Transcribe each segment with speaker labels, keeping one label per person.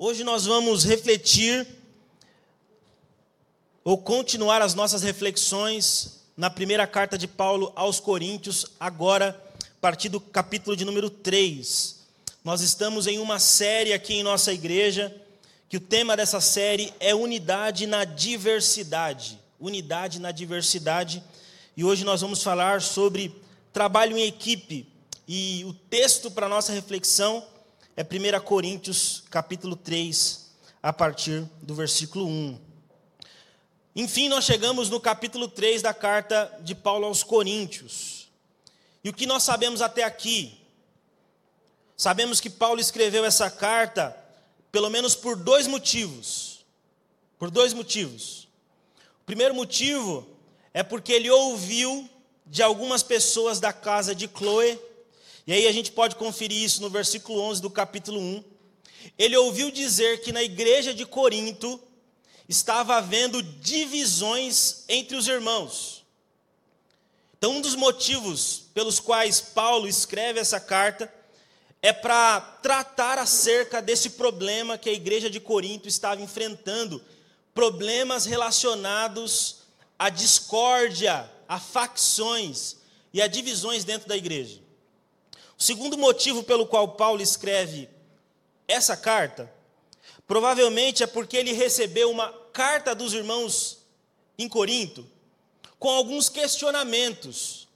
Speaker 1: Hoje nós vamos refletir ou continuar as nossas reflexões na primeira carta de Paulo aos Coríntios, agora a partir do capítulo de número 3. Nós estamos em uma série aqui em nossa igreja, que o tema dessa série é unidade na diversidade. Unidade na diversidade. E hoje nós vamos falar sobre trabalho em equipe. E o texto para nossa reflexão é 1 Coríntios, capítulo 3, a partir do versículo 1. Enfim, nós chegamos no capítulo 3 da carta de Paulo aos Coríntios. E o que nós sabemos até aqui? Sabemos que Paulo escreveu essa carta pelo menos por dois motivos. Por dois motivos. O primeiro motivo é porque ele ouviu de algumas pessoas da casa de Chloe e aí a gente pode conferir isso no versículo 11 do capítulo 1. Ele ouviu dizer que na igreja de Corinto estava havendo divisões entre os irmãos. Então, um dos motivos pelos quais Paulo escreve essa carta é para tratar acerca desse problema que a igreja de Corinto estava enfrentando problemas relacionados à discórdia, a facções e a divisões dentro da igreja. O segundo motivo pelo qual Paulo escreve essa carta, provavelmente é porque ele recebeu uma carta dos irmãos em Corinto com alguns questionamentos.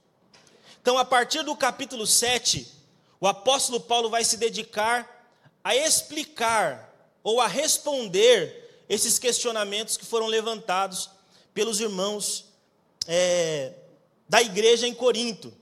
Speaker 1: Então, a partir do capítulo 7, o apóstolo Paulo vai se dedicar a explicar ou a responder esses questionamentos que foram levantados pelos irmãos é, da igreja em Corinto.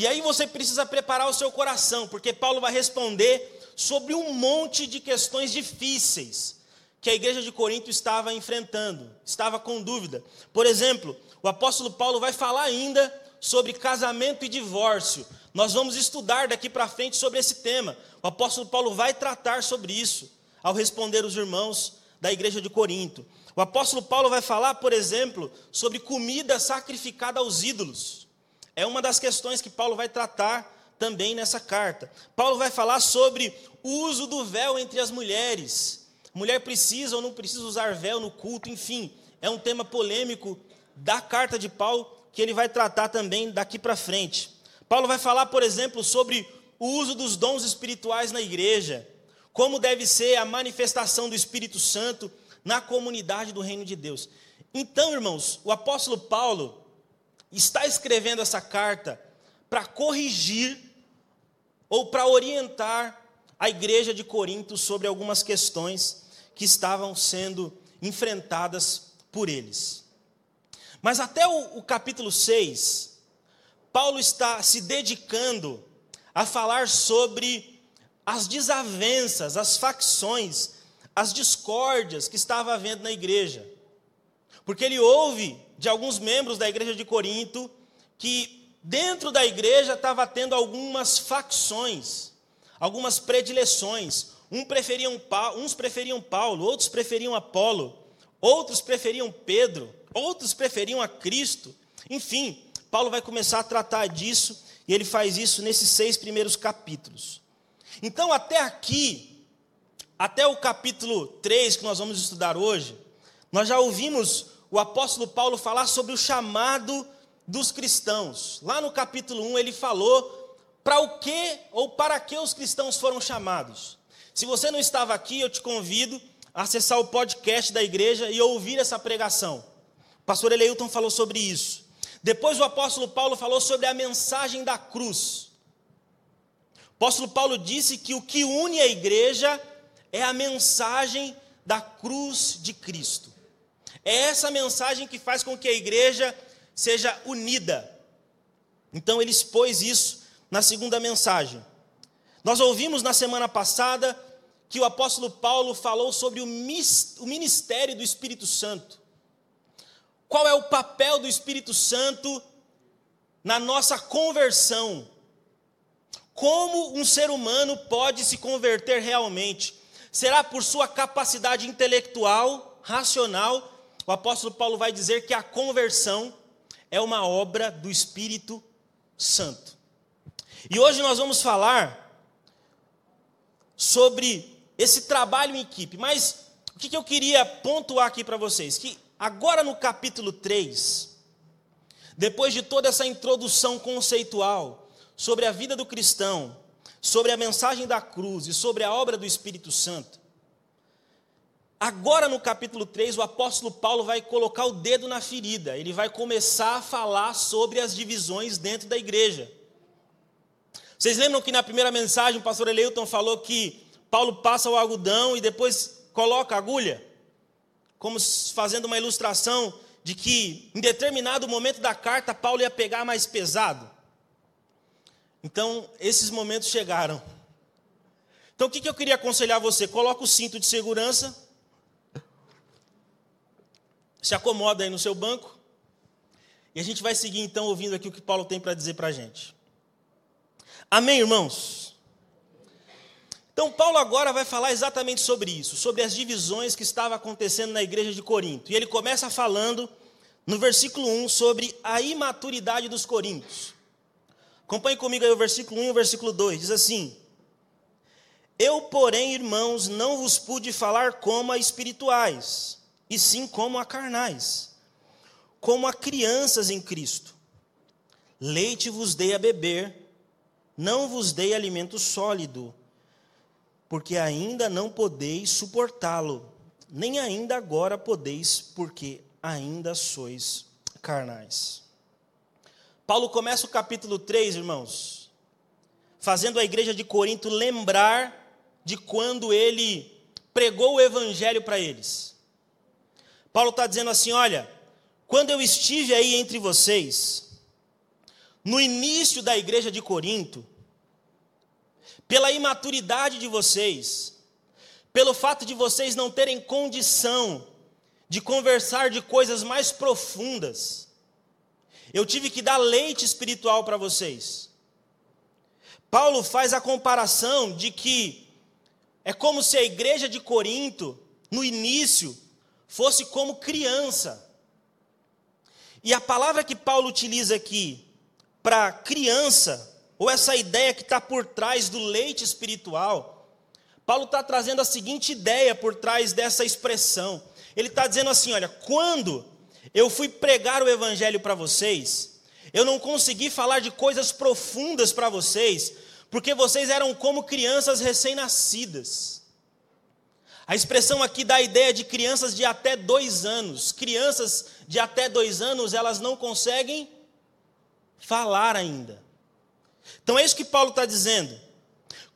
Speaker 1: E aí você precisa preparar o seu coração, porque Paulo vai responder sobre um monte de questões difíceis que a igreja de Corinto estava enfrentando, estava com dúvida. Por exemplo, o apóstolo Paulo vai falar ainda sobre casamento e divórcio. Nós vamos estudar daqui para frente sobre esse tema. O apóstolo Paulo vai tratar sobre isso ao responder os irmãos da igreja de Corinto. O apóstolo Paulo vai falar, por exemplo, sobre comida sacrificada aos ídolos. É uma das questões que Paulo vai tratar também nessa carta. Paulo vai falar sobre o uso do véu entre as mulheres. Mulher precisa ou não precisa usar véu no culto, enfim, é um tema polêmico da carta de Paulo que ele vai tratar também daqui para frente. Paulo vai falar, por exemplo, sobre o uso dos dons espirituais na igreja, como deve ser a manifestação do Espírito Santo na comunidade do reino de Deus. Então, irmãos, o apóstolo Paulo, está escrevendo essa carta para corrigir ou para orientar a igreja de Corinto sobre algumas questões que estavam sendo enfrentadas por eles. Mas até o, o capítulo 6, Paulo está se dedicando a falar sobre as desavenças, as facções, as discórdias que estava havendo na igreja. Porque ele ouve de alguns membros da igreja de Corinto que dentro da igreja estava tendo algumas facções, algumas predileções. Um preferiam, uns preferiam Paulo, outros preferiam Apolo, outros preferiam Pedro, outros preferiam a Cristo. Enfim, Paulo vai começar a tratar disso e ele faz isso nesses seis primeiros capítulos. Então, até aqui, até o capítulo 3 que nós vamos estudar hoje, nós já ouvimos o apóstolo Paulo falar sobre o chamado dos cristãos. Lá no capítulo 1 ele falou para o que ou para que os cristãos foram chamados. Se você não estava aqui, eu te convido a acessar o podcast da igreja e ouvir essa pregação. O pastor Eleilton falou sobre isso. Depois o apóstolo Paulo falou sobre a mensagem da cruz. O apóstolo Paulo disse que o que une a igreja é a mensagem da cruz de Cristo. É essa mensagem que faz com que a igreja seja unida. Então ele expôs isso na segunda mensagem. Nós ouvimos na semana passada que o apóstolo Paulo falou sobre o ministério do Espírito Santo. Qual é o papel do Espírito Santo na nossa conversão? Como um ser humano pode se converter realmente? Será por sua capacidade intelectual, racional, o apóstolo Paulo vai dizer que a conversão é uma obra do Espírito Santo. E hoje nós vamos falar sobre esse trabalho em equipe. Mas o que eu queria pontuar aqui para vocês? Que agora no capítulo 3, depois de toda essa introdução conceitual sobre a vida do cristão, sobre a mensagem da cruz e sobre a obra do Espírito Santo, Agora, no capítulo 3, o apóstolo Paulo vai colocar o dedo na ferida, ele vai começar a falar sobre as divisões dentro da igreja. Vocês lembram que na primeira mensagem o pastor Eleilton falou que Paulo passa o algodão e depois coloca a agulha? Como fazendo uma ilustração de que em determinado momento da carta Paulo ia pegar mais pesado. Então, esses momentos chegaram. Então, o que eu queria aconselhar você? Coloca o cinto de segurança se acomoda aí no seu banco. E a gente vai seguir então ouvindo aqui o que Paulo tem para dizer para a gente. Amém, irmãos? Então, Paulo agora vai falar exatamente sobre isso, sobre as divisões que estavam acontecendo na igreja de Corinto. E ele começa falando no versículo 1 sobre a imaturidade dos coríntios. Acompanhe comigo aí o versículo 1 e o versículo 2. Diz assim: Eu, porém, irmãos, não vos pude falar como a espirituais e sim como a carnais, como a crianças em Cristo. Leite vos dei a beber, não vos dei alimento sólido, porque ainda não podeis suportá-lo, nem ainda agora podeis, porque ainda sois carnais. Paulo começa o capítulo 3, irmãos, fazendo a igreja de Corinto lembrar de quando ele pregou o evangelho para eles. Paulo está dizendo assim: olha, quando eu estive aí entre vocês, no início da igreja de Corinto, pela imaturidade de vocês, pelo fato de vocês não terem condição de conversar de coisas mais profundas, eu tive que dar leite espiritual para vocês. Paulo faz a comparação de que é como se a igreja de Corinto, no início, fosse como criança. E a palavra que Paulo utiliza aqui para criança, ou essa ideia que está por trás do leite espiritual, Paulo está trazendo a seguinte ideia por trás dessa expressão. Ele está dizendo assim: olha, quando eu fui pregar o evangelho para vocês, eu não consegui falar de coisas profundas para vocês, porque vocês eram como crianças recém-nascidas. A expressão aqui dá a ideia de crianças de até dois anos. Crianças de até dois anos, elas não conseguem falar ainda. Então é isso que Paulo está dizendo.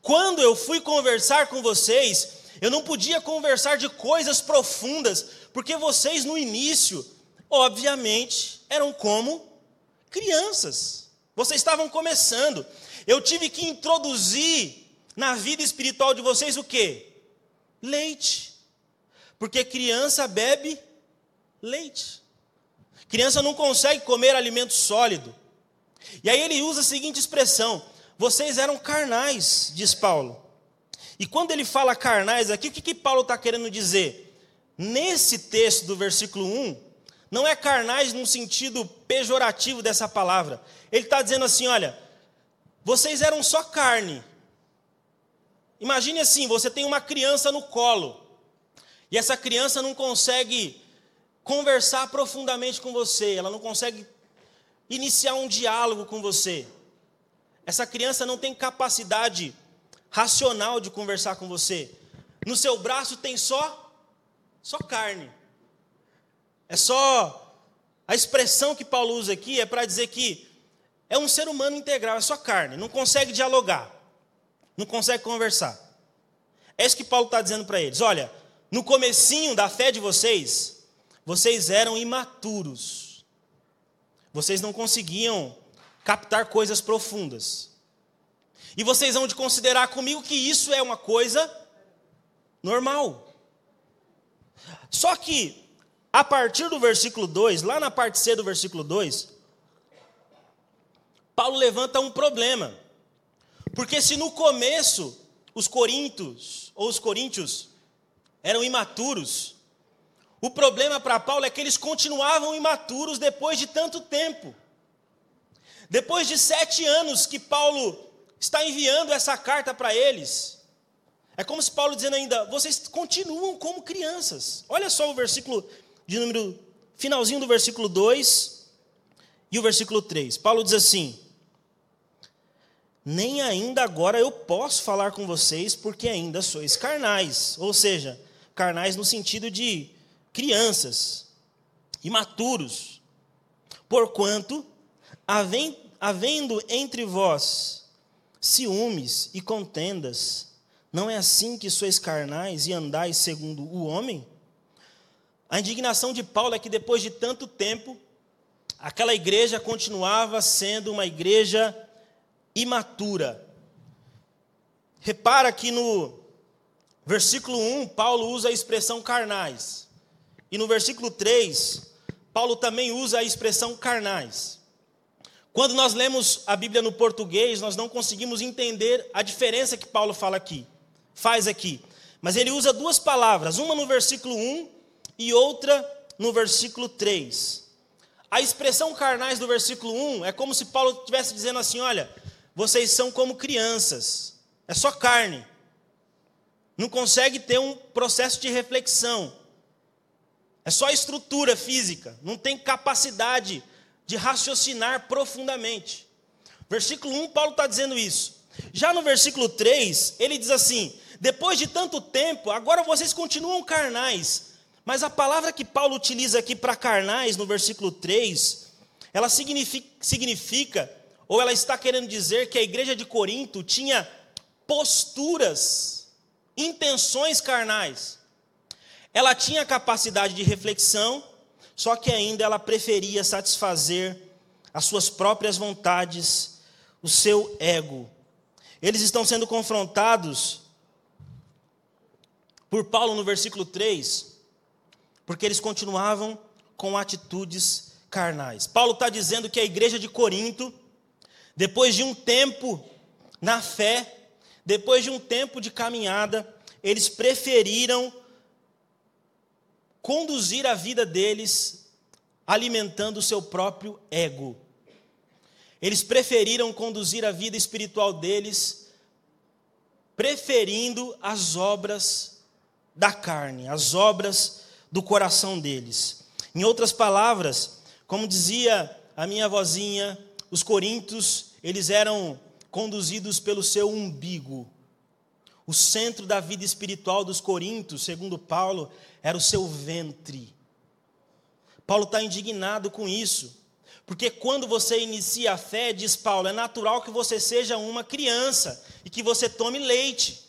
Speaker 1: Quando eu fui conversar com vocês, eu não podia conversar de coisas profundas, porque vocês no início, obviamente, eram como crianças. Vocês estavam começando. Eu tive que introduzir na vida espiritual de vocês o quê? Leite. Porque criança bebe leite. Criança não consegue comer alimento sólido. E aí ele usa a seguinte expressão: vocês eram carnais, diz Paulo. E quando ele fala carnais aqui, o que, que Paulo está querendo dizer? Nesse texto do versículo 1, não é carnais no sentido pejorativo dessa palavra. Ele está dizendo assim: olha, vocês eram só carne, Imagine assim: você tem uma criança no colo, e essa criança não consegue conversar profundamente com você, ela não consegue iniciar um diálogo com você. Essa criança não tem capacidade racional de conversar com você. No seu braço tem só só carne. É só a expressão que Paulo usa aqui é para dizer que é um ser humano integral, é só carne, não consegue dialogar não consegue conversar. É isso que Paulo está dizendo para eles. Olha, no comecinho da fé de vocês, vocês eram imaturos. Vocês não conseguiam captar coisas profundas. E vocês vão de considerar comigo que isso é uma coisa normal. Só que, a partir do versículo 2, lá na parte C do versículo 2, Paulo levanta um problema. Porque se no começo os coríntios ou os coríntios eram imaturos, o problema para Paulo é que eles continuavam imaturos depois de tanto tempo. Depois de sete anos que Paulo está enviando essa carta para eles, É como se Paulo dizendo ainda, vocês continuam como crianças. Olha só o versículo de número, finalzinho do versículo 2 e o versículo 3. Paulo diz assim: Nem ainda agora eu posso falar com vocês, porque ainda sois carnais. Ou seja, carnais no sentido de crianças, imaturos. Porquanto, havendo entre vós ciúmes e contendas, não é assim que sois carnais e andais segundo o homem? A indignação de Paulo é que depois de tanto tempo, aquela igreja continuava sendo uma igreja imatura. Repara que no versículo 1, Paulo usa a expressão carnais. E no versículo 3, Paulo também usa a expressão carnais. Quando nós lemos a Bíblia no português, nós não conseguimos entender a diferença que Paulo fala aqui, faz aqui. Mas ele usa duas palavras, uma no versículo 1 e outra no versículo 3. A expressão carnais do versículo 1 é como se Paulo estivesse dizendo assim: olha, vocês são como crianças, é só carne, não consegue ter um processo de reflexão, é só estrutura física, não tem capacidade de raciocinar profundamente. Versículo 1, Paulo está dizendo isso. Já no versículo 3, ele diz assim: Depois de tanto tempo, agora vocês continuam carnais. Mas a palavra que Paulo utiliza aqui para carnais, no versículo 3, ela significa, significa, ou ela está querendo dizer que a igreja de Corinto tinha posturas, intenções carnais. Ela tinha capacidade de reflexão, só que ainda ela preferia satisfazer as suas próprias vontades, o seu ego. Eles estão sendo confrontados por Paulo no versículo 3, porque eles continuavam com atitudes carnais. Paulo está dizendo que a igreja de Corinto, depois de um tempo na fé, depois de um tempo de caminhada, eles preferiram conduzir a vida deles alimentando o seu próprio ego. Eles preferiram conduzir a vida espiritual deles preferindo as obras da carne, as obras do coração deles. Em outras palavras, como dizia a minha vozinha, os coríntios, eles eram conduzidos pelo seu umbigo. O centro da vida espiritual dos coríntios, segundo Paulo, era o seu ventre. Paulo está indignado com isso, porque quando você inicia a fé, diz Paulo, é natural que você seja uma criança e que você tome leite.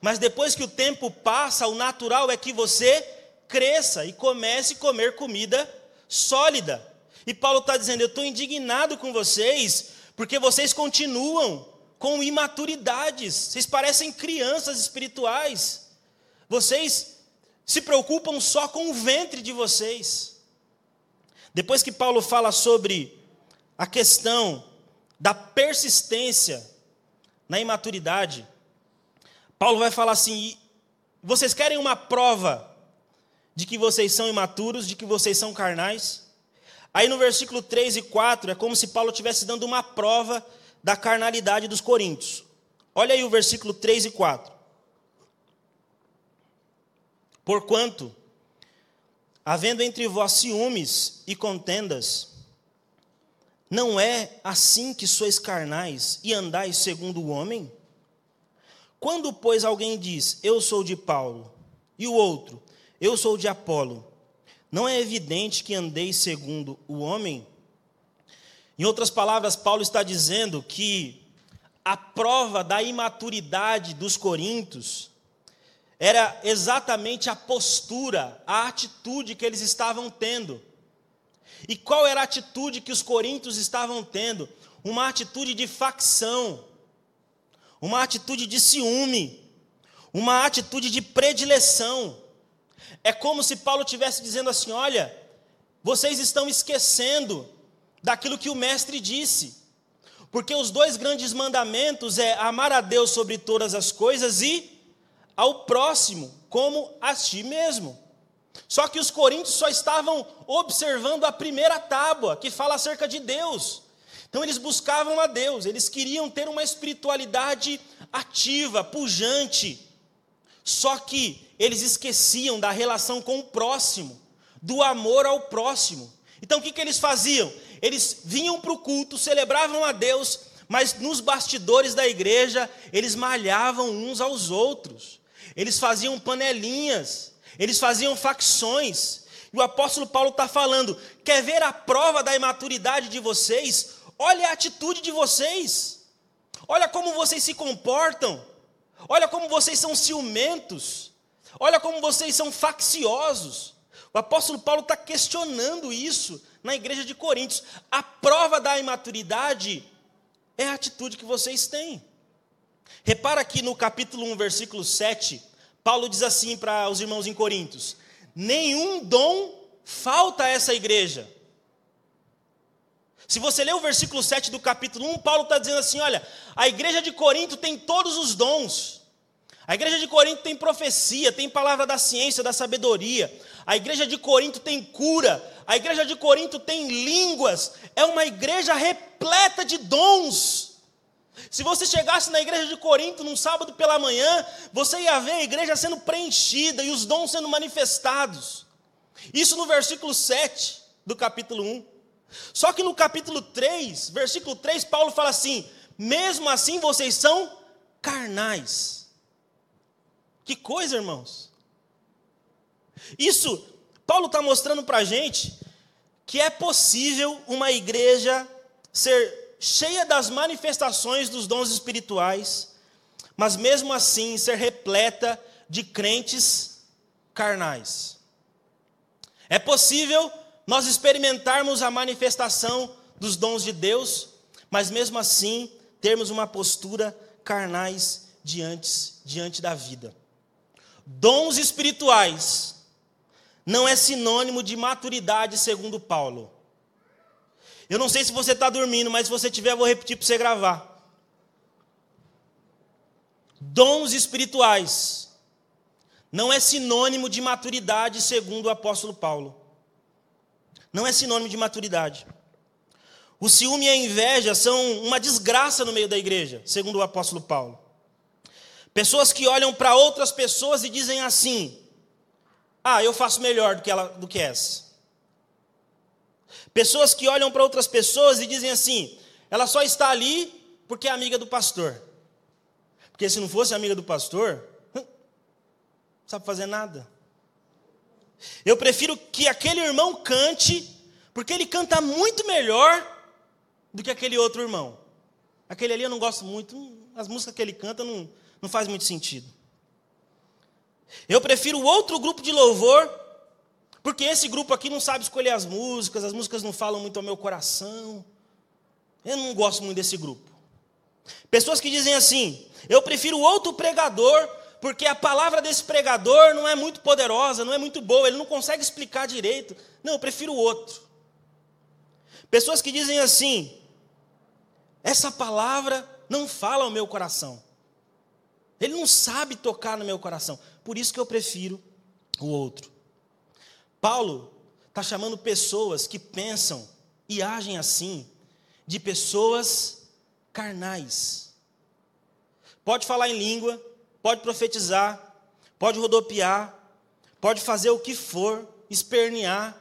Speaker 1: Mas depois que o tempo passa, o natural é que você cresça e comece a comer comida sólida. E Paulo está dizendo: Eu estou indignado com vocês, porque vocês continuam com imaturidades, vocês parecem crianças espirituais. Vocês se preocupam só com o ventre de vocês. Depois que Paulo fala sobre a questão da persistência na imaturidade, Paulo vai falar assim: vocês querem uma prova de que vocês são imaturos, de que vocês são carnais? Aí no versículo 3 e 4 é como se Paulo estivesse dando uma prova da carnalidade dos coríntios. Olha aí o versículo 3 e 4. Porquanto, havendo entre vós ciúmes e contendas, não é assim que sois carnais e andais segundo o homem? Quando, pois, alguém diz, eu sou de Paulo, e o outro, eu sou de Apolo, não é evidente que andeis segundo o homem? Em outras palavras, Paulo está dizendo que a prova da imaturidade dos coríntios era exatamente a postura, a atitude que eles estavam tendo. E qual era a atitude que os coríntios estavam tendo? Uma atitude de facção, uma atitude de ciúme, uma atitude de predileção. É como se Paulo estivesse dizendo assim: olha, vocês estão esquecendo daquilo que o mestre disse. Porque os dois grandes mandamentos é amar a Deus sobre todas as coisas e ao próximo como a ti mesmo. Só que os coríntios só estavam observando a primeira tábua, que fala acerca de Deus. Então eles buscavam a Deus, eles queriam ter uma espiritualidade ativa, pujante. Só que eles esqueciam da relação com o próximo, do amor ao próximo. Então o que, que eles faziam? Eles vinham para o culto, celebravam a Deus, mas nos bastidores da igreja eles malhavam uns aos outros, eles faziam panelinhas, eles faziam facções. E o apóstolo Paulo está falando: quer ver a prova da imaturidade de vocês? Olha a atitude de vocês, olha como vocês se comportam, olha como vocês são ciumentos, olha como vocês são facciosos. O apóstolo Paulo está questionando isso na igreja de Coríntios. A prova da imaturidade é a atitude que vocês têm. Repara aqui no capítulo 1, versículo 7, Paulo diz assim para os irmãos em Coríntios: Nenhum dom falta a essa igreja. Se você ler o versículo 7 do capítulo 1, Paulo está dizendo assim: olha, a igreja de Corinto tem todos os dons. A igreja de Corinto tem profecia, tem palavra da ciência, da sabedoria. A igreja de Corinto tem cura. A igreja de Corinto tem línguas. É uma igreja repleta de dons. Se você chegasse na igreja de Corinto num sábado pela manhã, você ia ver a igreja sendo preenchida e os dons sendo manifestados. Isso no versículo 7 do capítulo 1. Só que no capítulo 3, versículo 3, Paulo fala assim: mesmo assim vocês são carnais. Que coisa, irmãos. Isso, Paulo está mostrando para a gente que é possível uma igreja ser cheia das manifestações dos dons espirituais, mas mesmo assim ser repleta de crentes carnais. É possível nós experimentarmos a manifestação dos dons de Deus, mas mesmo assim termos uma postura carnais diante, diante da vida. Dons espirituais não é sinônimo de maturidade, segundo Paulo. Eu não sei se você está dormindo, mas se você tiver, eu vou repetir para você gravar. Dons espirituais não é sinônimo de maturidade, segundo o apóstolo Paulo. Não é sinônimo de maturidade. O ciúme e a inveja são uma desgraça no meio da igreja, segundo o apóstolo Paulo. Pessoas que olham para outras pessoas e dizem assim: Ah, eu faço melhor do que, ela, do que essa. Pessoas que olham para outras pessoas e dizem assim: Ela só está ali porque é amiga do pastor. Porque se não fosse amiga do pastor, não sabe fazer nada. Eu prefiro que aquele irmão cante, porque ele canta muito melhor do que aquele outro irmão. Aquele ali eu não gosto muito, as músicas que ele canta não, não faz muito sentido. Eu prefiro outro grupo de louvor, porque esse grupo aqui não sabe escolher as músicas, as músicas não falam muito ao meu coração. Eu não gosto muito desse grupo. Pessoas que dizem assim: eu prefiro outro pregador, porque a palavra desse pregador não é muito poderosa, não é muito boa, ele não consegue explicar direito. Não, eu prefiro outro. Pessoas que dizem assim: essa palavra não fala ao meu coração. Ele não sabe tocar no meu coração. Por isso que eu prefiro o outro. Paulo está chamando pessoas que pensam e agem assim, de pessoas carnais. Pode falar em língua, pode profetizar, pode rodopiar, pode fazer o que for, espernear.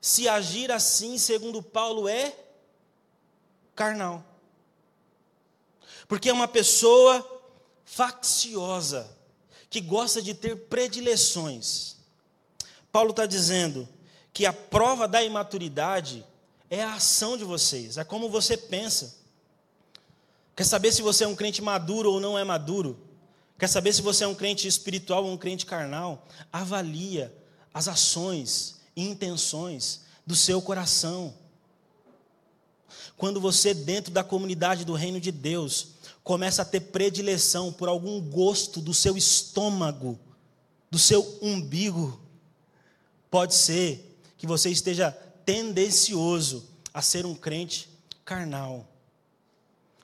Speaker 1: Se agir assim, segundo Paulo, é carnal. Porque é uma pessoa facciosa, que gosta de ter predileções. Paulo está dizendo que a prova da imaturidade é a ação de vocês, é como você pensa. Quer saber se você é um crente maduro ou não é maduro? Quer saber se você é um crente espiritual ou um crente carnal? Avalia as ações e intenções do seu coração. Quando você, dentro da comunidade do reino de Deus, começa a ter predileção por algum gosto do seu estômago, do seu umbigo, pode ser que você esteja tendencioso a ser um crente carnal,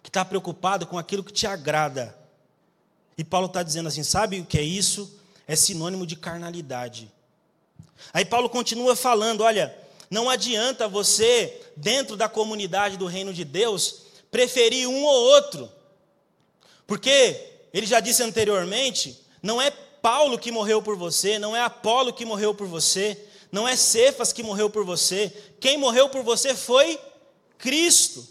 Speaker 1: que está preocupado com aquilo que te agrada. E Paulo está dizendo assim: sabe o que é isso? É sinônimo de carnalidade. Aí Paulo continua falando: olha, não adianta você, dentro da comunidade do reino de Deus, preferir um ou outro. Porque, ele já disse anteriormente, não é Paulo que morreu por você, não é Apolo que morreu por você, não é Cefas que morreu por você. Quem morreu por você foi Cristo.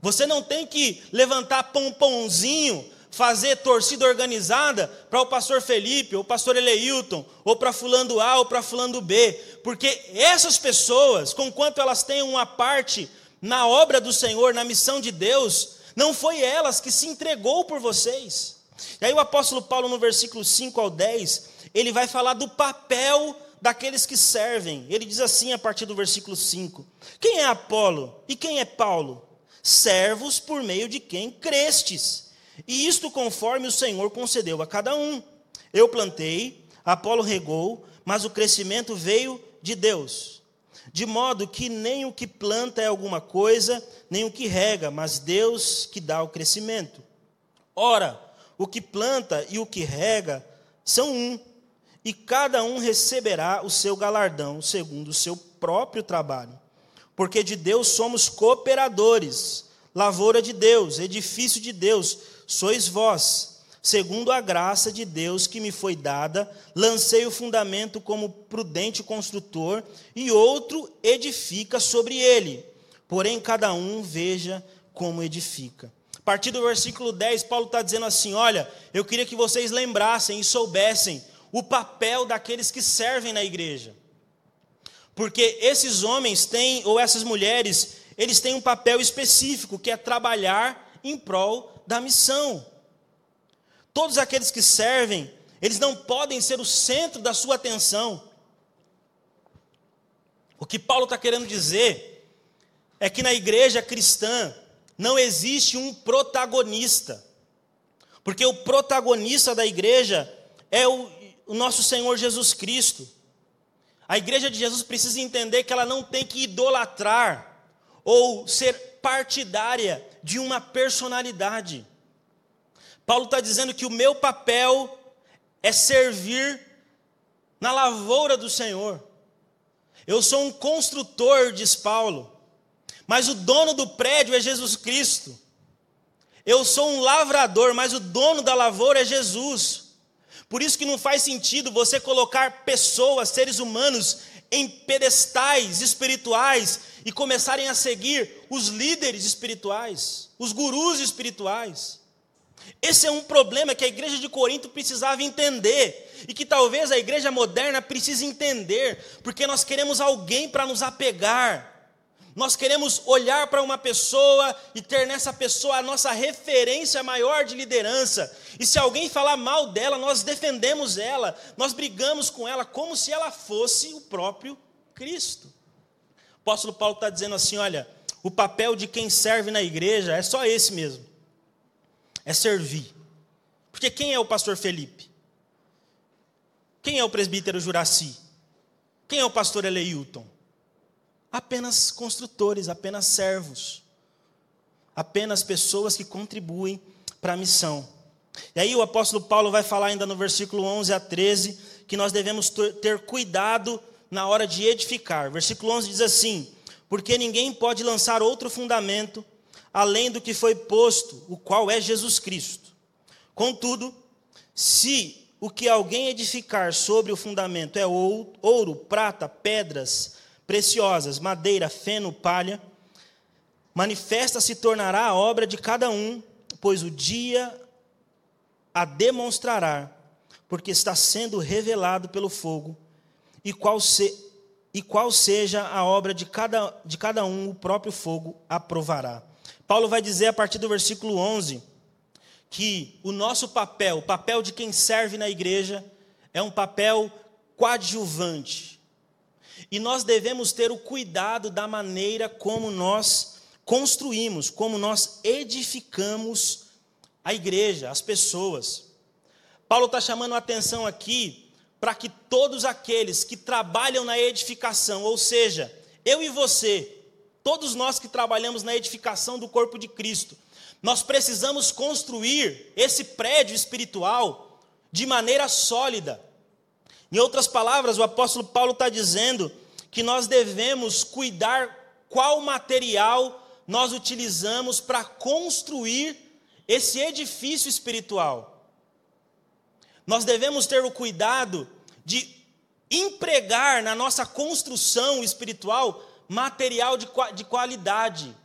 Speaker 1: Você não tem que levantar pompãozinho, fazer torcida organizada para o pastor Felipe, ou o pastor Eleilton, ou para fulano A, ou para fulano B, porque essas pessoas, conquanto elas tenham uma parte na obra do Senhor, na missão de Deus, não foi elas que se entregou por vocês. E aí o apóstolo Paulo, no versículo 5 ao 10, ele vai falar do papel daqueles que servem. Ele diz assim a partir do versículo 5: Quem é Apolo e quem é Paulo? Servos por meio de quem crestes. E isto conforme o Senhor concedeu a cada um. Eu plantei, Apolo regou, mas o crescimento veio de Deus. De modo que nem o que planta é alguma coisa, nem o que rega, mas Deus que dá o crescimento. Ora, o que planta e o que rega são um, e cada um receberá o seu galardão segundo o seu próprio trabalho. Porque de Deus somos cooperadores, lavoura de Deus, edifício de Deus, sois vós. Segundo a graça de Deus que me foi dada, lancei o fundamento como prudente construtor, e outro edifica sobre ele. Porém, cada um veja como edifica. A partir do versículo 10, Paulo está dizendo assim: Olha, eu queria que vocês lembrassem e soubessem o papel daqueles que servem na igreja. Porque esses homens têm, ou essas mulheres, eles têm um papel específico, que é trabalhar em prol da missão. Todos aqueles que servem, eles não podem ser o centro da sua atenção. O que Paulo está querendo dizer é que na igreja cristã não existe um protagonista, porque o protagonista da igreja é o o nosso Senhor Jesus Cristo. A igreja de Jesus precisa entender que ela não tem que idolatrar ou ser partidária de uma personalidade. Paulo está dizendo que o meu papel é servir na lavoura do Senhor. Eu sou um construtor, diz Paulo, mas o dono do prédio é Jesus Cristo. Eu sou um lavrador, mas o dono da lavoura é Jesus. Por isso que não faz sentido você colocar pessoas, seres humanos, em pedestais espirituais e começarem a seguir os líderes espirituais, os gurus espirituais. Esse é um problema que a igreja de Corinto precisava entender e que talvez a igreja moderna precise entender, porque nós queremos alguém para nos apegar. Nós queremos olhar para uma pessoa e ter nessa pessoa a nossa referência maior de liderança. E se alguém falar mal dela, nós defendemos ela, nós brigamos com ela como se ela fosse o próprio Cristo. O apóstolo Paulo está dizendo assim: olha, o papel de quem serve na igreja é só esse mesmo: é servir. Porque quem é o pastor Felipe? Quem é o presbítero Juraci? Quem é o pastor Eleilton? Apenas construtores, apenas servos, apenas pessoas que contribuem para a missão. E aí o apóstolo Paulo vai falar ainda no versículo 11 a 13 que nós devemos ter cuidado na hora de edificar. Versículo 11 diz assim: Porque ninguém pode lançar outro fundamento além do que foi posto, o qual é Jesus Cristo. Contudo, se o que alguém edificar sobre o fundamento é ouro, prata, pedras, preciosas, madeira, feno, palha, manifesta se tornará a obra de cada um, pois o dia a demonstrará, porque está sendo revelado pelo fogo, e qual, se, e qual seja a obra de cada, de cada um, o próprio fogo aprovará. Paulo vai dizer a partir do versículo 11 que o nosso papel, o papel de quem serve na igreja, é um papel coadjuvante e nós devemos ter o cuidado da maneira como nós construímos, como nós edificamos a igreja, as pessoas. Paulo está chamando a atenção aqui para que todos aqueles que trabalham na edificação, ou seja, eu e você, todos nós que trabalhamos na edificação do corpo de Cristo, nós precisamos construir esse prédio espiritual de maneira sólida. Em outras palavras, o apóstolo Paulo está dizendo que nós devemos cuidar qual material nós utilizamos para construir esse edifício espiritual. nós devemos ter o cuidado de empregar na nossa construção espiritual material de, de qualidade.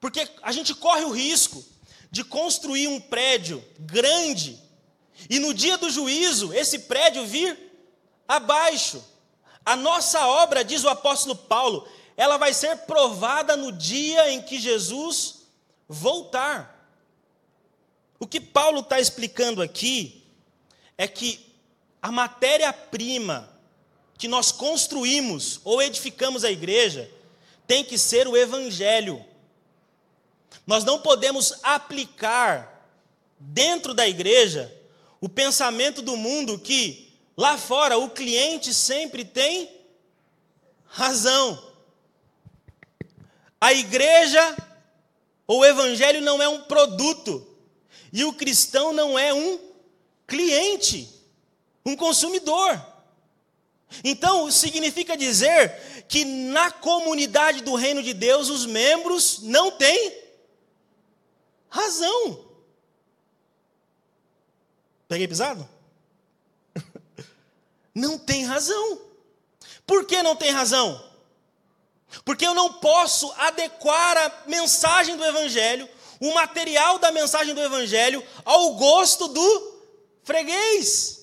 Speaker 1: Porque a gente corre o risco de construir um prédio grande e no dia do juízo esse prédio vir abaixo. A nossa obra, diz o apóstolo Paulo, ela vai ser provada no dia em que Jesus voltar. O que Paulo está explicando aqui é que a matéria-prima que nós construímos ou edificamos a igreja tem que ser o Evangelho. Nós não podemos aplicar dentro da igreja o pensamento do mundo que lá fora o cliente sempre tem razão. A igreja ou o evangelho não é um produto e o cristão não é um cliente, um consumidor. Então, significa dizer que na comunidade do reino de Deus os membros não têm razão. Peguei pisado? Não tem razão. Por que não tem razão? Porque eu não posso adequar a mensagem do Evangelho, o material da mensagem do Evangelho, ao gosto do freguês.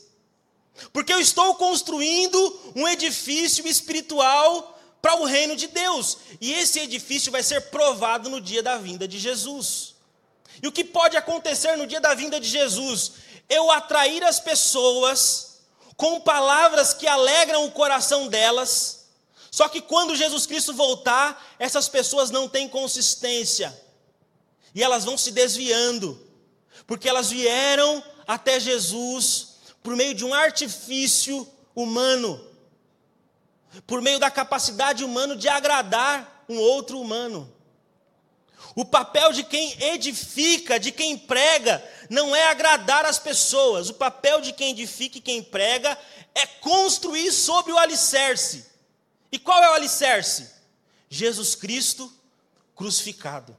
Speaker 1: Porque eu estou construindo um edifício espiritual para o reino de Deus. E esse edifício vai ser provado no dia da vinda de Jesus. E o que pode acontecer no dia da vinda de Jesus? Eu atrair as pessoas com palavras que alegram o coração delas, só que quando Jesus Cristo voltar, essas pessoas não têm consistência, e elas vão se desviando, porque elas vieram até Jesus por meio de um artifício humano, por meio da capacidade humana de agradar um outro humano. O papel de quem edifica, de quem prega, não é agradar as pessoas. O papel de quem edifica e quem prega é construir sobre o alicerce. E qual é o alicerce? Jesus Cristo crucificado.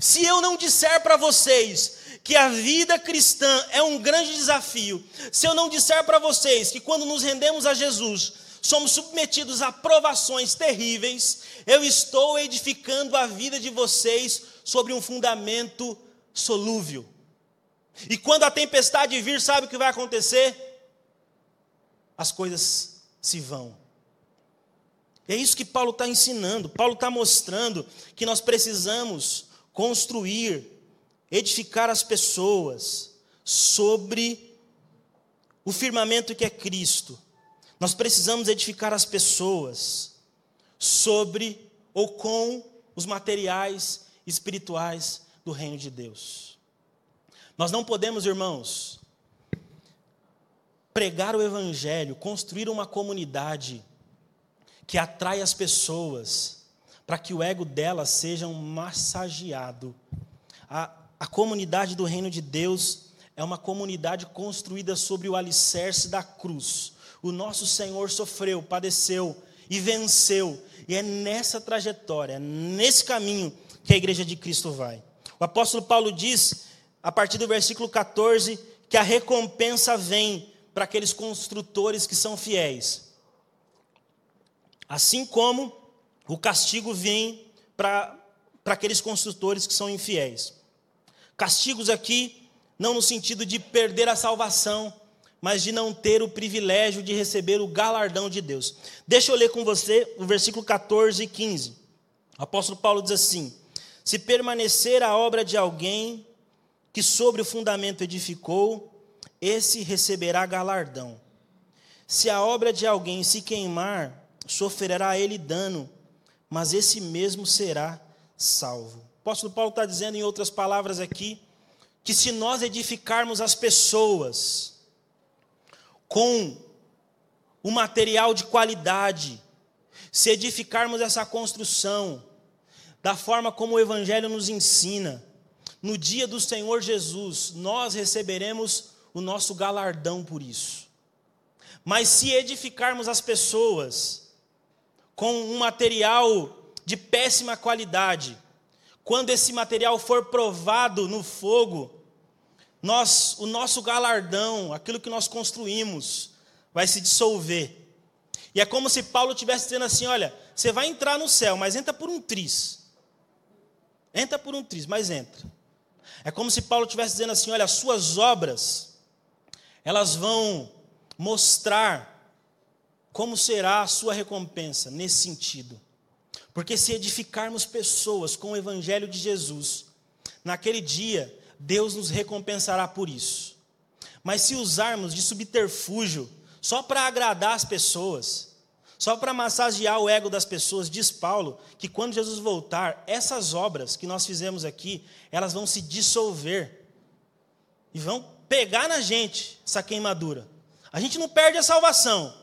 Speaker 1: Se eu não disser para vocês que a vida cristã é um grande desafio, se eu não disser para vocês que quando nos rendemos a Jesus, somos submetidos a provações terríveis, eu estou edificando a vida de vocês sobre um fundamento solúvel. E quando a tempestade vir, sabe o que vai acontecer? As coisas se vão. É isso que Paulo está ensinando. Paulo está mostrando que nós precisamos construir, edificar as pessoas sobre o firmamento que é Cristo. Nós precisamos edificar as pessoas sobre ou com os materiais espirituais do reino de Deus. Nós não podemos, irmãos, pregar o evangelho, construir uma comunidade que atrai as pessoas para que o ego delas seja massageado. A, a comunidade do reino de Deus é uma comunidade construída sobre o alicerce da cruz, o nosso Senhor sofreu, padeceu e venceu. E é nessa trajetória, nesse caminho que a igreja de Cristo vai. O apóstolo Paulo diz, a partir do versículo 14, que a recompensa vem para aqueles construtores que são fiéis. Assim como o castigo vem para, aqueles construtores que são infiéis. Castigos aqui, não no sentido de perder a salvação, mas de não ter o privilégio de receber o galardão de Deus. Deixa eu ler com você o versículo 14 e 15. O apóstolo Paulo diz assim: Se permanecer a obra de alguém que sobre o fundamento edificou, esse receberá galardão. Se a obra de alguém se queimar, sofrerá ele dano, mas esse mesmo será salvo. O apóstolo Paulo está dizendo, em outras palavras aqui, que se nós edificarmos as pessoas, com o material de qualidade, se edificarmos essa construção da forma como o Evangelho nos ensina, no dia do Senhor Jesus, nós receberemos o nosso galardão por isso. Mas se edificarmos as pessoas com um material de péssima qualidade, quando esse material for provado no fogo, nós, o nosso galardão, aquilo que nós construímos, vai se dissolver. E é como se Paulo estivesse dizendo assim: olha, você vai entrar no céu, mas entra por um tris. Entra por um tris, mas entra. É como se Paulo estivesse dizendo assim: olha, as suas obras, elas vão mostrar como será a sua recompensa nesse sentido. Porque se edificarmos pessoas com o evangelho de Jesus, naquele dia Deus nos recompensará por isso. Mas se usarmos de subterfúgio só para agradar as pessoas, só para massagear o ego das pessoas, diz Paulo que quando Jesus voltar, essas obras que nós fizemos aqui, elas vão se dissolver e vão pegar na gente essa queimadura. A gente não perde a salvação,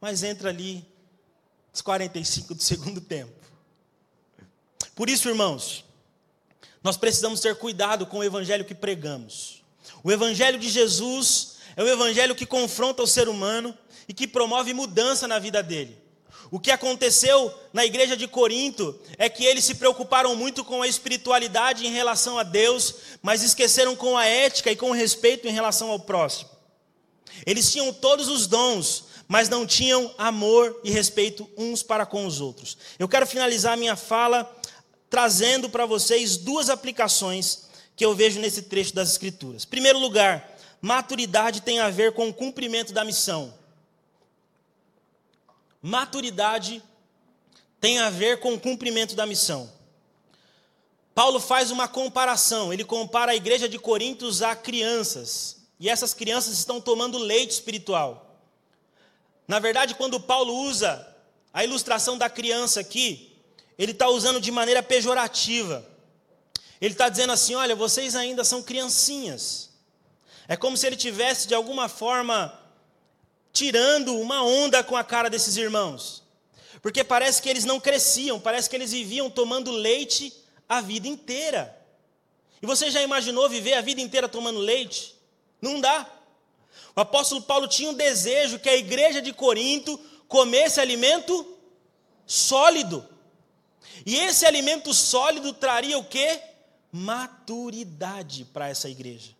Speaker 1: mas entra ali os 45 do segundo tempo. Por isso, irmãos, nós precisamos ter cuidado com o evangelho que pregamos. O evangelho de Jesus é o evangelho que confronta o ser humano e que promove mudança na vida dele. O que aconteceu na igreja de Corinto é que eles se preocuparam muito com a espiritualidade em relação a Deus, mas esqueceram com a ética e com o respeito em relação ao próximo. Eles tinham todos os dons, mas não tinham amor e respeito uns para com os outros. Eu quero finalizar minha fala trazendo para vocês duas aplicações que eu vejo nesse trecho das Escrituras. Primeiro lugar, maturidade tem a ver com o cumprimento da missão. Maturidade tem a ver com o cumprimento da missão. Paulo faz uma comparação, ele compara a igreja de Coríntios a crianças, e essas crianças estão tomando leite espiritual. Na verdade, quando Paulo usa a ilustração da criança aqui, ele está usando de maneira pejorativa. Ele está dizendo assim: olha, vocês ainda são criancinhas. É como se ele tivesse, de alguma forma, tirando uma onda com a cara desses irmãos. Porque parece que eles não cresciam, parece que eles viviam tomando leite a vida inteira. E você já imaginou viver a vida inteira tomando leite? Não dá. O apóstolo Paulo tinha um desejo que a igreja de Corinto comesse alimento sólido. E esse alimento sólido traria o quê? Maturidade para essa igreja.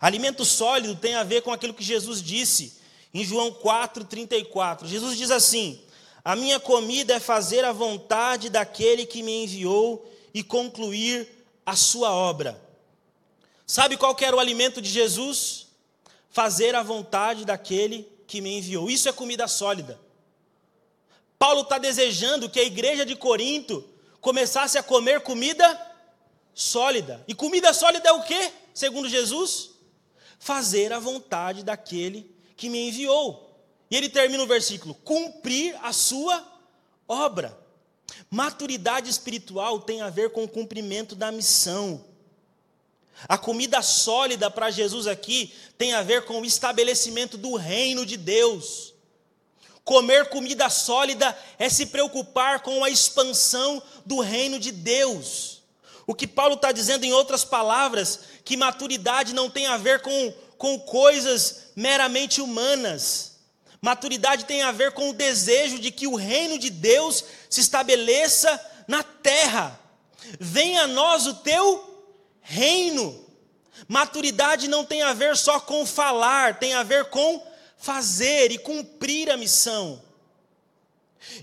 Speaker 1: Alimento sólido tem a ver com aquilo que Jesus disse em João 4:34. Jesus diz assim: "A minha comida é fazer a vontade daquele que me enviou e concluir a sua obra." Sabe qual que era o alimento de Jesus? Fazer a vontade daquele que me enviou. Isso é comida sólida. Paulo está desejando que a igreja de Corinto começasse a comer comida sólida. E comida sólida é o que, segundo Jesus? Fazer a vontade daquele que me enviou. E ele termina o versículo: cumprir a sua obra. Maturidade espiritual tem a ver com o cumprimento da missão. A comida sólida para Jesus aqui tem a ver com o estabelecimento do reino de Deus. Comer comida sólida é se preocupar com a expansão do reino de Deus. O que Paulo está dizendo, em outras palavras, que maturidade não tem a ver com, com coisas meramente humanas. Maturidade tem a ver com o desejo de que o reino de Deus se estabeleça na terra. Venha a nós o teu reino. Maturidade não tem a ver só com falar, tem a ver com fazer e cumprir a missão.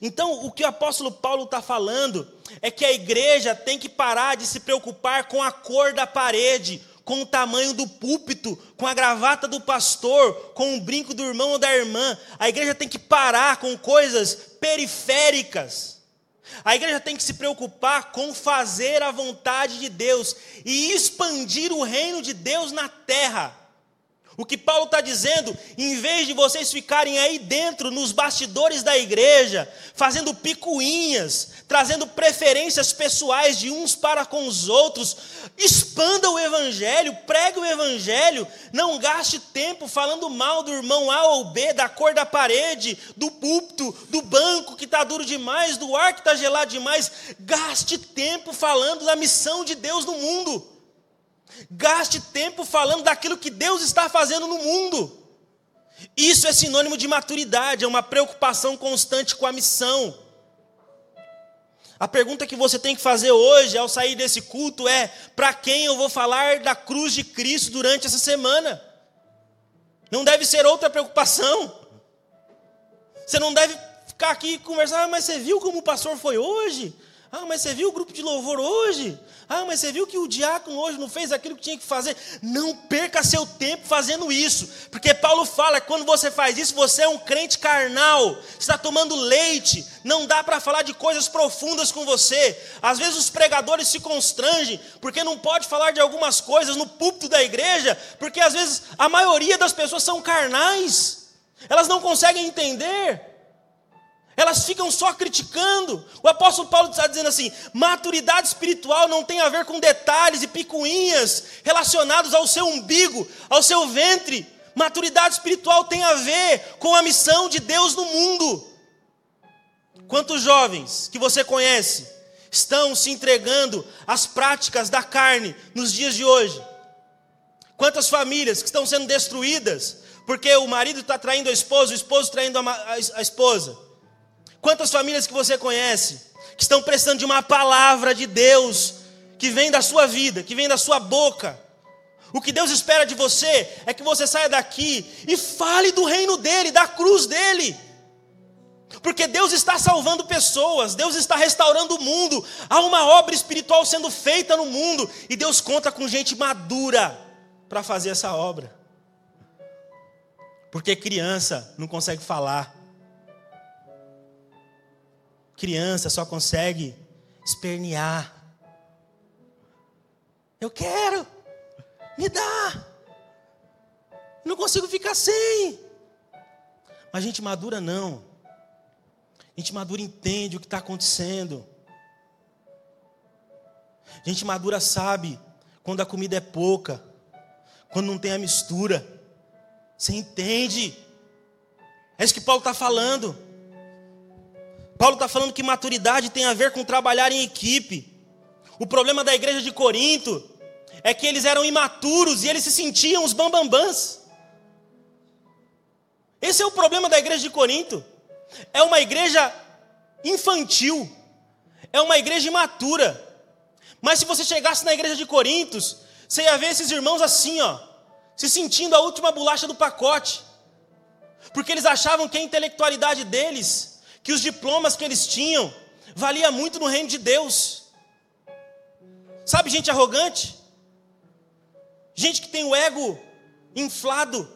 Speaker 1: Então, o que o apóstolo Paulo está falando é que a igreja tem que parar de se preocupar com a cor da parede, com o tamanho do púlpito, com a gravata do pastor, com o brinco do irmão ou da irmã. A igreja tem que parar com coisas periféricas. A igreja tem que se preocupar com fazer a vontade de Deus e expandir o reino de Deus na terra. O que Paulo está dizendo, em vez de vocês ficarem aí dentro, nos bastidores da igreja, fazendo picuinhas, trazendo preferências pessoais de uns para com os outros, expanda o evangelho, pregue o evangelho, não gaste tempo falando mal do irmão A ou B, da cor da parede, do púlpito, do banco que está duro demais, do ar que está gelado demais. Gaste tempo falando da missão de Deus no mundo. Gaste tempo falando daquilo que Deus está fazendo no mundo. Isso é sinônimo de maturidade, é uma preocupação constante com a missão. A pergunta que você tem que fazer hoje, ao sair desse culto, é: para quem eu vou falar da cruz de Cristo durante essa semana? Não deve ser outra preocupação. Você não deve ficar aqui conversar, ah, mas você viu como o pastor foi hoje? Ah, mas você viu o grupo de louvor hoje? Ah, mas você viu que o diácono hoje não fez aquilo que tinha que fazer? Não perca seu tempo fazendo isso, porque Paulo fala que quando você faz isso, você é um crente carnal, está tomando leite, não dá para falar de coisas profundas com você. Às vezes os pregadores se constrangem, porque não pode falar de algumas coisas no púlpito da igreja, porque às vezes a maioria das pessoas são carnais, elas não conseguem entender. Elas ficam só criticando. O apóstolo Paulo está dizendo assim: maturidade espiritual não tem a ver com detalhes e picuinhas relacionados ao seu umbigo, ao seu ventre. Maturidade espiritual tem a ver com a missão de Deus no mundo. Quantos jovens que você conhece estão se entregando às práticas da carne nos dias de hoje? Quantas famílias que estão sendo destruídas porque o marido está traindo a esposa, o esposo traindo a, esposa? Quantas famílias que você conhece que estão precisando de uma palavra de Deus que vem da sua vida, que vem da sua boca? O que Deus espera de você é que você saia daqui e fale do reino dele, da cruz dele. Porque Deus está salvando pessoas, Deus está restaurando o mundo, há uma obra espiritual sendo feita no mundo, e Deus conta com gente madura para fazer essa obra. Porque criança não consegue falar, Criança só consegue espernear. Eu quero, me dá. Não consigo ficar sem. Mas gente madura não. Gente madura entende o que está acontecendo. Gente madura sabe quando a comida é pouca, quando não tem a mistura. Você entende? É isso que Paulo está falando. Paulo está falando que maturidade tem a ver com trabalhar em equipe. O problema da igreja de Corinto é que eles eram imaturos e eles se sentiam os bambambãs. Esse é o problema da igreja de Corinto. É uma igreja infantil, é uma igreja imatura. Mas se você chegasse na igreja de Corintos, você ia ver esses irmãos assim, ó, se sentindo a última bolacha do pacote, porque eles achavam que a intelectualidade deles que os diplomas que eles tinham valia muito no reino de Deus. Sabe, gente arrogante? Gente que tem o ego inflado.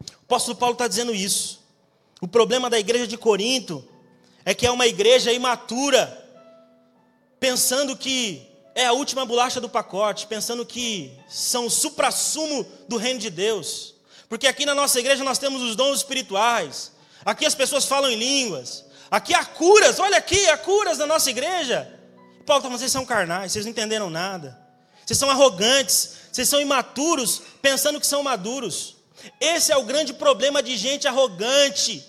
Speaker 1: O apóstolo Paulo está dizendo isso. O problema da igreja de Corinto é que é uma igreja imatura, pensando que é a última bolacha do pacote, pensando que são o supra-sumo do reino de Deus. Porque aqui na nossa igreja nós temos os dons espirituais, Aqui as pessoas falam em línguas. Aqui há curas, olha aqui, há curas na nossa igreja. Paulo está falando, vocês são carnais, vocês não entenderam nada. Vocês são arrogantes, vocês são imaturos, pensando que são maduros. Esse é o grande problema de gente arrogante.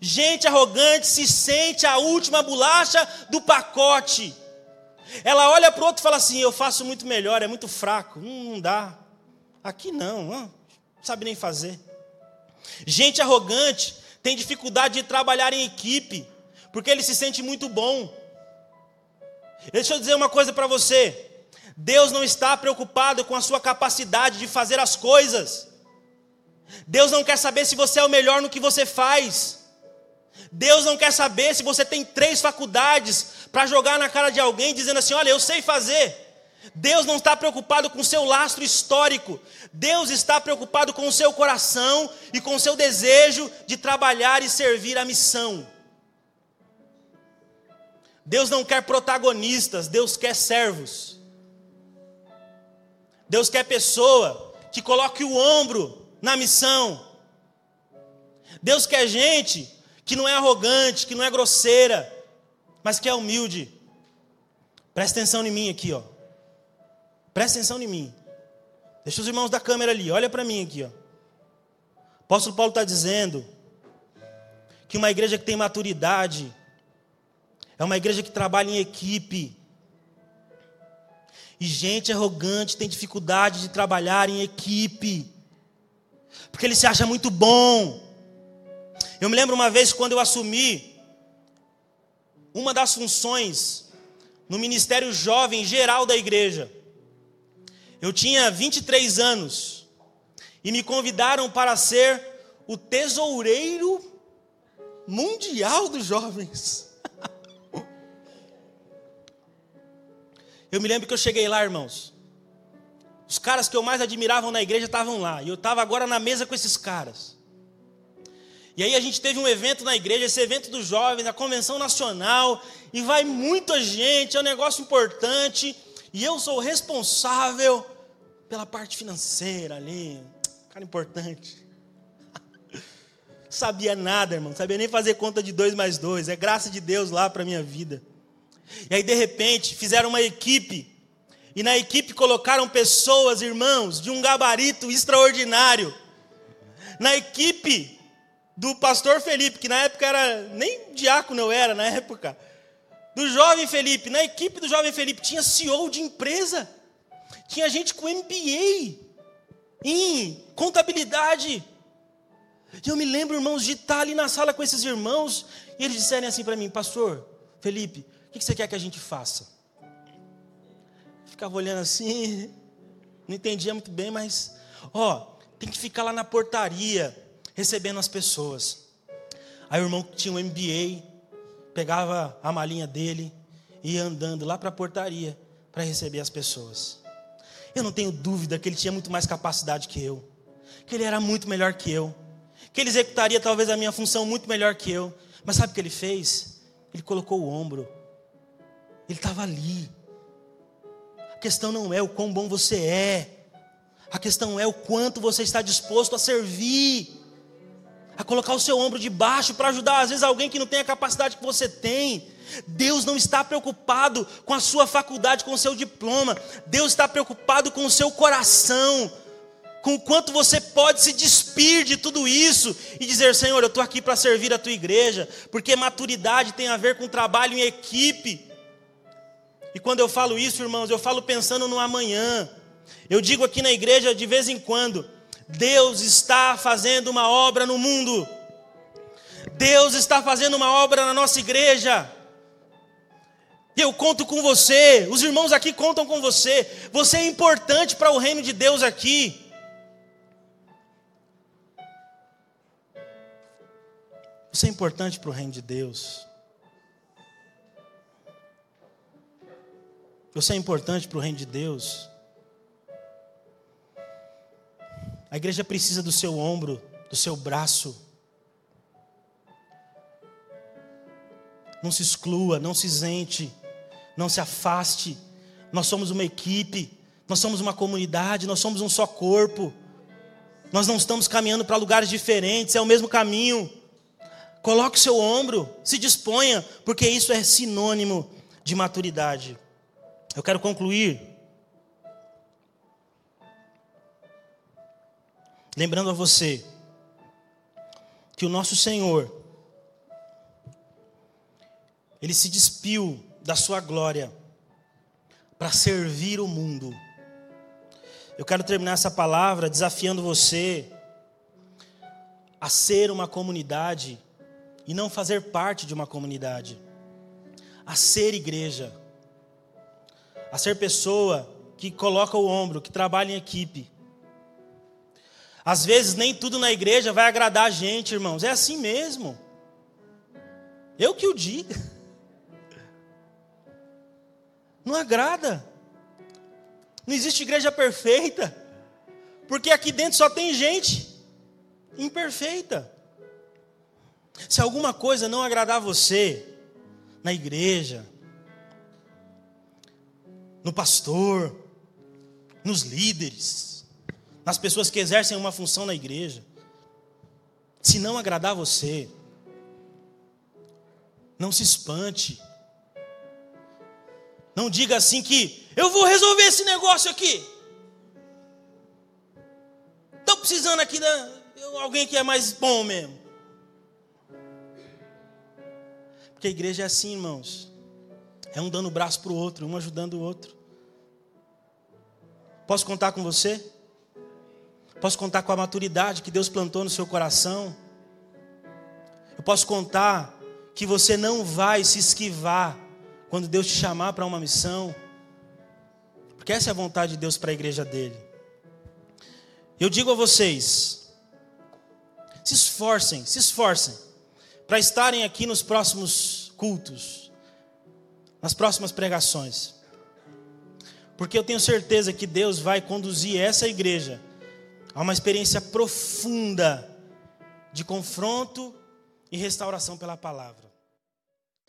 Speaker 1: Gente arrogante se sente a última bolacha do pacote. Ela olha para o outro e fala assim: Eu faço muito melhor, é muito fraco. Hum, não dá. Aqui não, não sabe nem fazer. Gente arrogante tem dificuldade de trabalhar em equipe, porque ele se sente muito bom. Deixa eu dizer uma coisa para você: Deus não está preocupado com a sua capacidade de fazer as coisas. Deus não quer saber se você é o melhor no que você faz. Deus não quer saber se você tem três faculdades para jogar na cara de alguém dizendo assim: olha, eu sei fazer. Deus não está preocupado com o seu lastro histórico. Deus está preocupado com o seu coração e com o seu desejo de trabalhar e servir a missão. Deus não quer protagonistas, Deus quer servos. Deus quer pessoa que coloque o ombro na missão. Deus quer gente que não é arrogante, que não é grosseira, mas que é humilde. Presta atenção em mim aqui, ó. Presta atenção em mim. Deixa os irmãos da câmera ali, olha para mim aqui. Ó. O apóstolo Paulo está dizendo que uma igreja que tem maturidade é uma igreja que trabalha em equipe. E gente arrogante tem dificuldade de trabalhar em equipe, porque ele se acha muito bom. Eu me lembro uma vez quando eu assumi uma das funções no ministério jovem geral da igreja. Eu tinha 23 anos e me convidaram para ser o tesoureiro mundial dos jovens. Eu me lembro que eu cheguei lá, irmãos. Os caras que eu mais admirava na igreja estavam lá. E eu estava agora na mesa com esses caras. E aí a gente teve um evento na igreja, esse evento dos jovens, a convenção nacional, e vai muita gente, é um negócio importante, e eu sou responsável pela parte financeira ali, cara importante. Sabia nada, irmão, sabia nem fazer conta de dois mais dois, é graça de Deus lá para minha vida. E aí de repente fizeram uma equipe, e na equipe colocaram pessoas, irmãos, de um gabarito extraordinário. Na equipe do pastor Felipe, que na época era, nem diácono eu era na época, do jovem Felipe, na equipe do jovem Felipe tinha CEO de empresa, tinha gente com MBA em contabilidade. E eu me lembro, irmãos, de estar ali na sala com esses irmãos, e eles disserem assim para mim, pastor Felipe, o que você quer que a gente faça? Ficava olhando assim, não entendia muito bem, mas, ó, tem que ficar lá na portaria, recebendo as pessoas. Aí o irmão que tinha um MBA, pegava a malinha dele e ia andando lá para a portaria para receber as pessoas. Eu não tenho dúvida que ele tinha muito mais capacidade que eu, que ele era muito melhor que eu, que ele executaria talvez a minha função muito melhor que eu. Mas sabe o que ele fez? Ele colocou o ombro, ele estava ali. A questão não é o quão bom você é, a questão é o quanto você está disposto a servir a colocar o seu ombro de baixo para ajudar, às vezes, alguém que não tem a capacidade que você tem. Deus não está preocupado com a sua faculdade, com o seu diploma. Deus está preocupado com o seu coração, com o quanto você pode se despir de tudo isso e dizer: Senhor, eu estou aqui para servir a tua igreja, porque maturidade tem a ver com trabalho em equipe. E quando eu falo isso, irmãos, eu falo pensando no amanhã. Eu digo aqui na igreja de vez em quando: Deus está fazendo uma obra no mundo. Deus está fazendo uma obra na nossa igreja. Eu conto com você, os irmãos aqui contam com você. Você é importante para o reino de Deus aqui. Você é importante para o reino de Deus. Você é importante para o reino de Deus. A igreja precisa do seu ombro, do seu braço. Não se exclua, não se isente, não se afaste. Nós somos uma equipe, nós somos uma comunidade, nós somos um só corpo. Nós não estamos caminhando para lugares diferentes, é o mesmo caminho. Coloque o seu ombro, se disponha, porque isso é sinônimo de maturidade. Eu quero concluir Lembrando a você que o nosso Senhor, Ele se despiu da sua glória para servir o mundo. Eu quero terminar essa palavra desafiando você a ser uma comunidade e não fazer parte de uma comunidade, a ser igreja, a ser pessoa que coloca o ombro, que trabalha em equipe, às vezes nem tudo na igreja vai agradar a gente, irmãos. É assim mesmo. Eu que o diga. Não agrada. Não existe igreja perfeita. Porque aqui dentro só tem gente imperfeita. Se alguma coisa não agradar você na igreja, no pastor, nos líderes, nas pessoas que exercem uma função na igreja. Se não agradar você, não se espante. Não diga assim que eu vou resolver esse negócio aqui. Estou precisando aqui de alguém que é mais bom mesmo. Porque a igreja é assim, irmãos. É um dando o braço para o outro, um ajudando o outro. Posso contar com você? Posso contar com a maturidade que Deus plantou no seu coração. Eu posso contar que você não vai se esquivar quando Deus te chamar para uma missão, porque essa é a vontade de Deus para a igreja dele. Eu digo a vocês, se esforcem, se esforcem para estarem aqui nos próximos cultos, nas próximas pregações. Porque eu tenho certeza que Deus vai conduzir essa igreja a uma experiência profunda de confronto e restauração pela palavra.